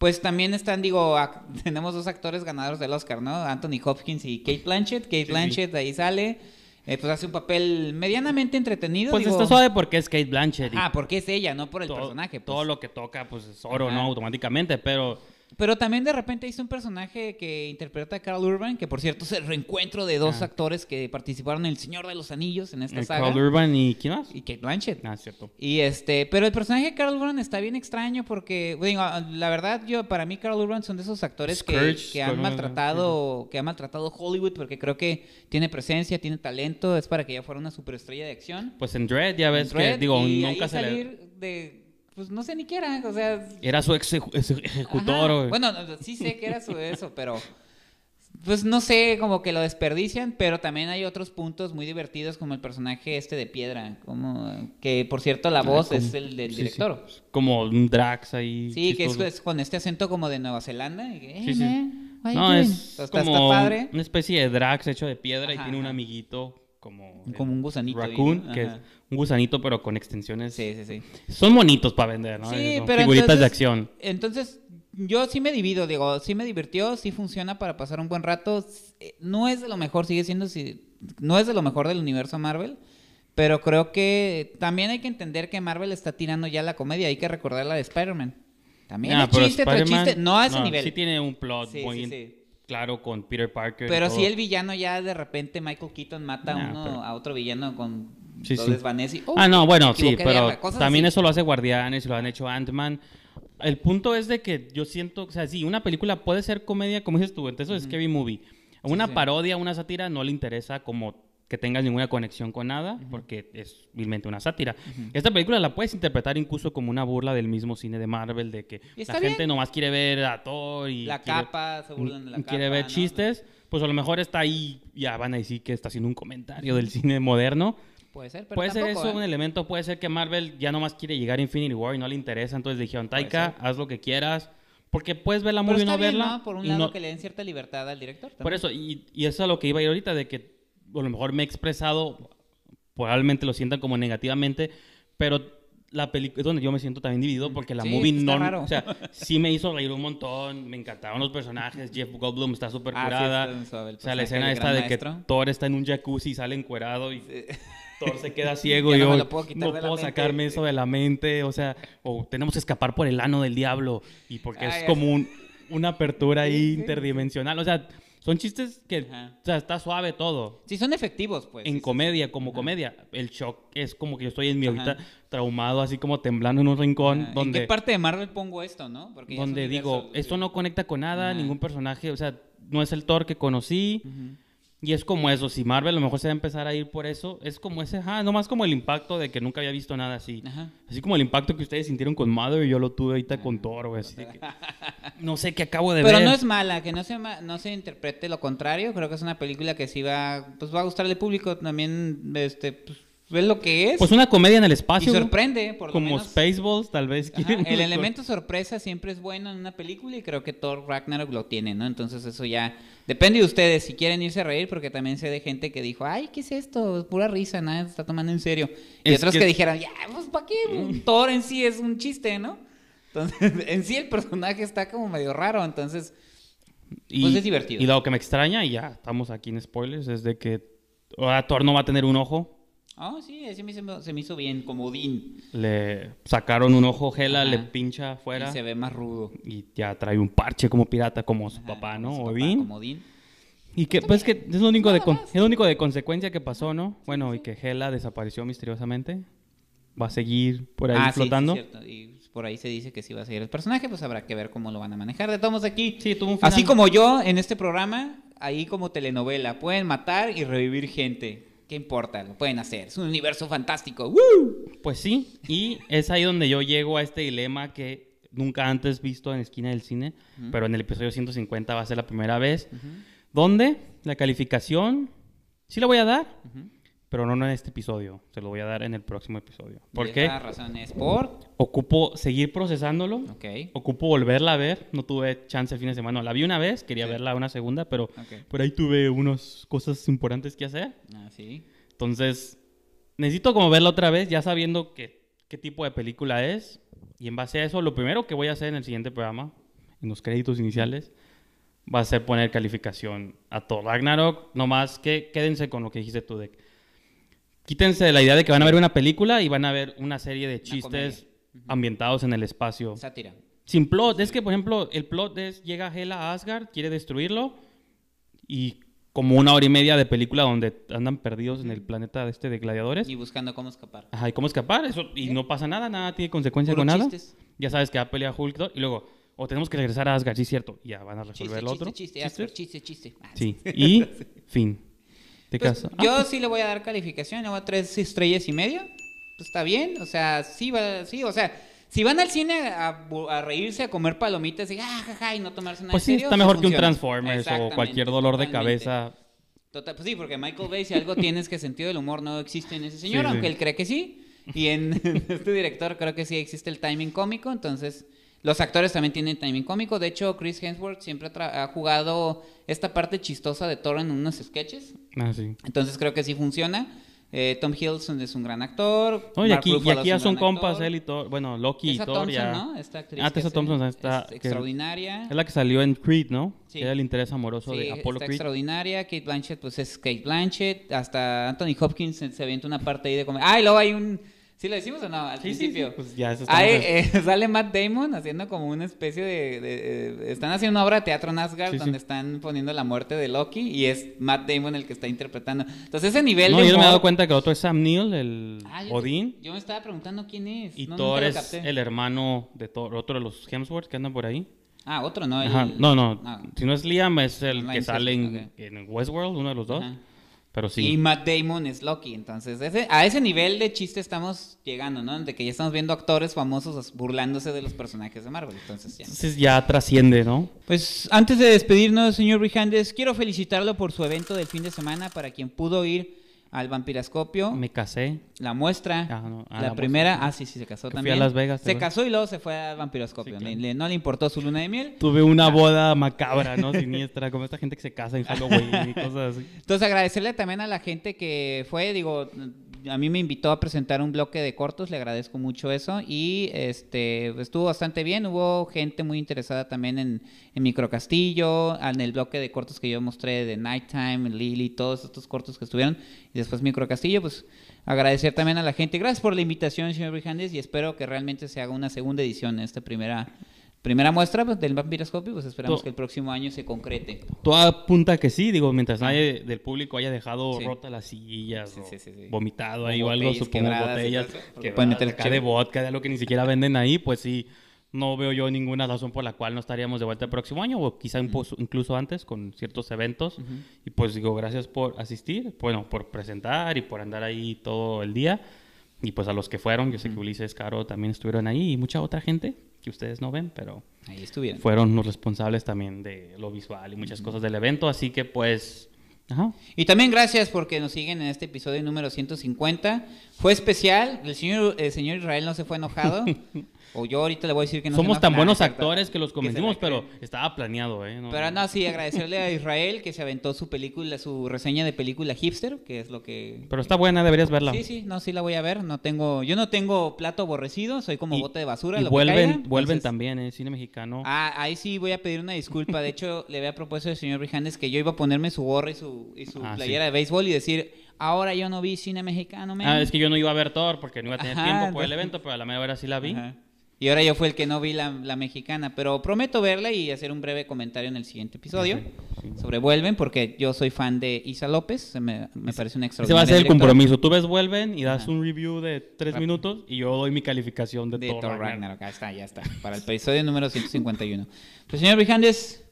pues también están, digo, tenemos dos actores ganadores del Oscar, ¿no? Anthony Hopkins y Kate Blanchett. Kate sí. Blanchett ahí sale, eh, pues hace un papel medianamente entretenido. Pues digo, está suave porque es Kate Blanchett. y Ah, porque es ella, no por el todo, personaje. pues. todo lo que toca, pues es oro, Ajá. ¿no? Automáticamente, pero... Pero también de repente hizo un personaje que interpreta a Carl Urban, que por cierto es el reencuentro de dos Ah. actores que participaron en El Señor de los Anillos en esta saga. Carl Urban y... ¿Quién más? Y Kate Blanchett. Ah, cierto. Y este, pero el personaje de Carl Urban está bien extraño porque, digo, la verdad, yo, para mí Carl Urban son de esos actores que, Scourge, que han maltratado, que han maltratado Hollywood porque creo que tiene presencia, tiene talento, es para que ella fuera una superestrella de acción. Pues en Dread ya ves que, digo, y nunca ahí se le... salir de, pues no sé ni qué era, o sea, Era su ex ejecutor. Ajá. Bueno, no, sí sé que era su eso, pero pues no sé, como que lo desperdician, pero también hay otros puntos muy divertidos como el personaje este de piedra, como que por cierto la voz Ah, como- es el del director. sí. Como un Drax ahí. Sí, que es, chistoso. es con este acento como de Nueva Zelanda. y que, "Hey, Sí, sí. man, No, doing?" es como está padre. una especie de Drax hecho de piedra y tiene un ajá. amiguito como... un gusanito ahí, Raccoon, ¿no? que es Ajá. un gusanito pero con extensiones. Sí, sí, sí. Son bonitos para vender, ¿no? Sí, Son pero Figuritas de acción. Entonces, yo sí me divido, digo, sí me divirtió, sí funciona para pasar un buen rato. Eh, No es de lo mejor, sigue siendo, si- no es de lo mejor del universo Marvel, pero creo que también hay que entender que Marvel está tirando ya la comedia, hay que recordar la de Spider-Man. También Ah, es pero chiste tras Spider-Man- chiste, no a ese nivel. Sí tiene un plot Sí, muy sí, sí. Claro con Peter Parker. Pero si el villano ya de repente Michael Keaton mata a Nah, uno pero- a otro villano con Sí, lo sí. y, "Oh, ah, no, bueno, sí, pero arma", cosas también así. eso lo hace Guardianes lo han hecho Ant-Man. El punto es de que yo siento, o sea, sí, una película puede ser comedia, como dices tú, entonces es scary movie. Una sí. parodia, una sátira no le interesa como que tengas ninguna conexión con nada, porque es vilmente una sátira. Esta película la puedes interpretar incluso como una burla del mismo cine de Marvel, de que la gente bien. nomás quiere ver a Thor y La quiere- capa, se burlan de la quiere capa, ver ¿no? chistes, pues a lo mejor está ahí, ya van a decir que está haciendo un comentario del cine moderno. Puede ser, pero puede ser tampoco, eso un ¿eh? elemento, puede ser que Marvel ya nomás quiere llegar a Infinity War y no le interesa, entonces le dijeron, Taika, haz lo que quieras, porque puedes ver la movie y no bien, verla. ¿no? Por un y lado no- que le den cierta libertad al director. por también. eso, y, y eso es a lo que iba a ir ahorita, de que a lo mejor me he expresado, probablemente lo sientan como negativamente, pero la película es donde yo me siento también dividido porque la Sí, movie está no, raro. o sea, sí me hizo reír un montón, me encantaban los personajes, Jeff Goldblum está súper Ah, sí, curada, o sea, la escena esta de maestro. que Thor está en un jacuzzi y sale encuerado y Thor se queda ciego y no yo lo puedo no puedo sacarme eso de la mente, o sea, o tenemos que escapar por el ano del diablo y porque Ah, es como un- una apertura ahí interdimensional, o sea, son chistes que, Ajá. o sea, está suave todo. Sí, son efectivos, pues. En sí, sí. comedia, como comedia, el shock es como que yo estoy en mi ahorita traumado, así como temblando en un rincón, Ah, ¿En donde, qué parte de Marvel pongo esto, no? Porque donde digo, esto no conecta con nada, ningún personaje, o sea, no es el Thor que conocí. Y es como eso, si Marvel a lo mejor se va a empezar a ir por eso, es como ese, ah, nomás como el impacto de que nunca había visto nada así. Ajá. Así como el impacto que ustedes sintieron con Mother y yo lo tuve ahorita con Thor, güey. Así que, no sé qué acabo de Pero ver. no es mala, que no se, no se interprete lo contrario. Creo que es una película que sí va, pues va a gustar al público. También, este, pues, es lo que es. Pues una comedia en el y espacio. sorprende, por lo como menos. Spaceballs, tal vez. Ajá, El elemento sorpresa siempre es bueno en una película y creo que Thor Ragnarok lo tiene, ¿no? Entonces eso ya depende de ustedes si quieren irse a reír porque también sé de gente que dijo, ay, ¿qué es esto? Pura risa, nada, se está tomando en serio. Y Es otros que... que- dijeron, ya, pues ¿para qué? Thor en sí es un chiste, ¿no? Entonces, en sí el personaje está como medio raro, entonces... Y, Pues es divertido. Y lo que me extraña, y ya estamos aquí en spoilers, es de que ahora Thor no va a tener un ojo. Oh, sí, ese me- se me, se me hizo bien, como Odín. Le sacaron un ojo, Gela, Ajá. le pincha afuera. Y se ve más rudo. Y ya trae un parche como pirata, como su Ajá, papá, ¿no? su papá, Odín. como Odín. Y que, pues que es lo único de, es lo único de consecuencia que pasó, ¿no? Bueno, y que Hela desapareció misteriosamente. Va a seguir por ahí Ah, sí, sí, flotando. cierto. Y por ahí se dice que sí va a seguir el personaje, pues habrá que ver cómo lo van a manejar. De todos aquí, Sí, tuvo un final. así como yo en este programa, ahí como telenovela, pueden matar y revivir gente. ¿Qué importa? Lo pueden hacer. Es un universo fantástico. ¡Woo! Pues sí, y es ahí donde yo llego a este dilema que nunca antes visto en Esquina del Cine, pero en el episodio 150 va a ser la primera vez, donde la calificación sí la voy a dar, pero no en este episodio, se lo voy a dar en el próximo episodio. Y Porque esa razón es por... ocupo seguir procesándolo, Ok. ocupo volverla a ver, no tuve chance el fin de semana, la vi una vez, quería Sí. verla una segunda, pero Ok. por ahí tuve unas cosas importantes que hacer. Ah, sí. Entonces, necesito como verla otra vez, ya sabiendo qué, qué tipo de película es. Y en base a eso, lo primero que voy a hacer en el siguiente programa, en los créditos iniciales, va a ser poner calificación a todo Ragnarok. No más que quédense con lo que dijiste tú, de Quítense de la idea de que van a ver una película y van a ver una serie de chistes ambientados en el espacio. Sátira. Sin plot. Es que, por ejemplo, el plot es llega Hela a Asgard, quiere destruirlo y como una hora y media de película donde andan perdidos en el planeta este de gladiadores. Y buscando cómo escapar. Ajá, ¿y cómo escapar? Eso, y no pasa nada, nada tiene consecuencia Puro con nada. chistes. Ya sabes que va a pelear Hulk y luego, o tenemos que regresar a Asgard, sí, cierto. Ya van a Chiste, resolver el chiste, otro. chiste. Asgard, chiste, chiste. Ah, Sí, y fin. ¿Te Pues, yo Ah, sí le voy a dar calificación, le voy a tres estrellas y media. Pues está bien, o sea, sí va, sí, o sea, si van al cine a, reírse, a comer palomitas y, ah, ja, ja, y no tomarse nada pues sí, serio, está mejor que un. Transformers o cualquier dolor de totalmente. cabeza. Total, pues sí, porque Michael Bay, si algo tiene es que sentido del humor no existe en ese señor, Sí, sí. aunque él cree que sí. Y en este director creo que sí existe el timing cómico, entonces los actores también tienen timing cómico. De hecho, Chris Hemsworth siempre ha, ha jugado esta parte chistosa de Thor en unos sketches. Ah, sí. Entonces creo que sí funciona. Eh, Tom Hiddleston es un gran actor. Mark aquí, y aquí ya un son compas, actor. él y Thor. Bueno, Loki y Thor Thompson, ya. ¿no? Esta actriz Ah, Tessa Thompson es está. extraordinaria. es la que salió en Creed, ¿no? Sí. Que era el interés amoroso Sí, de Apollo está Creed. extraordinaria. Kate Blanchett, pues es Kate Blanchett. Hasta Anthony Hopkins se, se avienta una parte ahí de comer. Ah, y luego hay un. ¿Sí lo decimos o no? Al Sí, principio. sí, pues ya eso Ahí estamos- eh, sale Matt Damon haciendo como una especie de, de- de- Están haciendo una obra de teatro en Asgard donde están poniendo la muerte de Loki y es Matt Damon el que está interpretando. Entonces, ese nivel No, de. yo me he dado cuenta que el otro es Sam Neill, el Ah, yo, Odín. yo me estaba preguntando quién es. Y No, Thor es el hermano de Thor, otro de los Hemsworth que andan por ahí. Ah, otro, ¿no? El- Ajá, No, no. Ah. Si no es Liam, es el No, que sale en Westworld, uno de los dos. Ajá. Pero sí. Y Matt Damon es Loki. Entonces, ese- a ese nivel de chiste estamos llegando, ¿no? De que ya estamos viendo actores famosos burlándose de los personajes de Marvel. Entonces, ya. Entonces ya trasciende, ¿no? Pues antes de despedirnos, señor Brijandes, quiero felicitarlo por su evento del fin de semana para quien pudo ir al Vampiroscopio. Me casé. La muestra, Ah, no, ah, la, la primera, muestra. ah sí, sí, se casó Que fui también. a Las Vegas, ¿te Se casó y luego se fue al Vampiroscopio. Sí, claro. Le- le- no le importó su luna de miel. Tuve una boda macabra, ¿no? Siniestra, como esta gente que se casa en Halloween y cosas así. Entonces agradecerle también a la gente que fue, digo, a mí me invitó a presentar un bloque de cortos, le agradezco mucho eso y este estuvo bastante bien, hubo gente muy interesada también en, en Microcastillo, en el bloque de cortos que yo mostré de Nighttime, Lily, todos estos cortos que estuvieron y después Microcastillo, pues agradecer también a la gente, gracias por la invitación, señor Brijandes, y espero que realmente se haga una segunda edición en esta primera primera muestra pues, del Vampiroscopio, pues esperamos To- que el próximo año se concrete. Todo apunta que sí, digo, mientras nadie del público haya dejado Sí. rota las sillas Sí, sí, vomitado ahí o algo, supongo, botellas todo que pueden meter acá de vodka, de algo que ni siquiera venden ahí, pues sí, no veo yo ninguna razón por la cual no estaríamos de vuelta el próximo año o quizá impos- incluso antes con ciertos eventos. Y pues digo, gracias por asistir, bueno, por presentar y por andar ahí todo el día. Y pues a los que fueron, yo sé que Ulises, Caro también estuvieron ahí y mucha otra gente que ustedes no ven, pero Ahí estuvieron. fueron los responsables también de lo visual y muchas cosas del evento, así que pues, ajá. Y también gracias porque nos siguen en este episodio número 150. Fue especial, el señor, el señor Israel no se fue enojado. o yo ahorita le voy a decir que no Somos tan buenos exacto. actores que los convencimos, pero estaba planeado, ¿eh? No, Pero no, sí, agradecerle a Israel que se aventó su película, su reseña de película hipster, que es lo que... Pero está buena, deberías verla. Sí, sí, no, sí la voy a ver. No tengo, yo no tengo plato aborrecido, soy como Y- bote de basura. Y lo que vuelven, caiga, vuelven entonces- también, ¿eh? Cine mexicano. Ah, ahí sí voy a pedir una disculpa. De hecho, le había propuesto al señor Brijandes que yo iba a ponerme su gorra y su, y su Ah, playera de béisbol y decir, ahora yo no vi cine mexicano, man. Ah, es que yo no iba a ver Thor porque no iba a tener Ajá, tiempo por el evento, pero a la media hora sí la vi. Ajá. Y ahora yo fui el que no vi la, la mexicana, pero prometo verla y hacer un breve comentario en el siguiente episodio Sí. sobre Vuelven, porque yo soy fan de Isa López, se me, me parece una Ese extraordinaria va a ser el compromiso. Tú ves Vuelven y das Ajá. un review de tres minutos y yo doy mi calificación de, de Thor, Ragnarok. Ragnarok. Ahí está, ya está, para el episodio número 151. Pues señor Brijandes,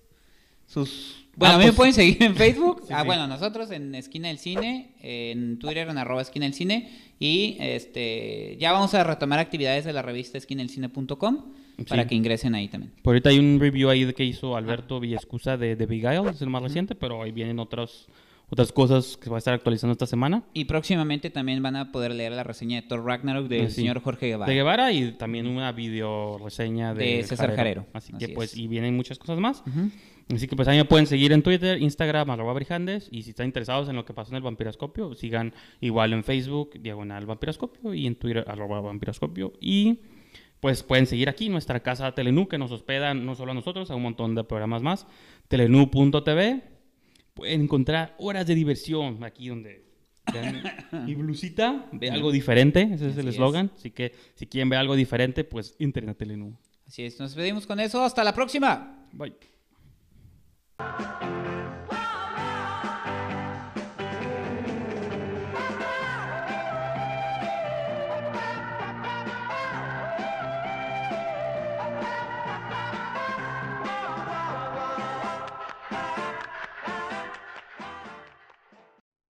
sus... Bueno, Ah, a mí me pueden seguir en Facebook. Sí, ah, sí. bueno, nosotros en Esquina del Cine, en Twitter en arroba Esquina del Cine. Y este ya vamos a retomar actividades de la revista esquinaelcine.com para Sí. que ingresen ahí también. Por ahorita hay un review ahí de que hizo Alberto Villescusa de, de Big Isle, es el más reciente, pero ahí vienen otras, otras cosas que va a estar actualizando esta semana. Y próximamente también van a poder leer la reseña de Thor Ragnarok del Ah, sí. señor Jorge Guevara. De Guevara y también una video reseña de, De César Jarero. Así, Así que pues, es. y vienen muchas cosas más. Ujú. Así que pues ahí me pueden seguir en Twitter, Instagram, arroba Brijandes. Y si están interesados en lo que pasó en el Vampiroscopio, sigan igual en Facebook, diagonal Vampiroscopio, y en Twitter, arroba Vampiroscopio. Y pues pueden seguir aquí nuestra casa Telenú, que nos hospeda no solo a nosotros, a un montón de programas más. Telenú.tv. Pueden encontrar horas de diversión aquí donde... vean Mi blusita, ve algo diferente, ese es Así el es. eslogan. Así que si quieren ver algo diferente, pues a Telenú. Así es, nos despedimos con eso. Hasta la próxima. Bye. Música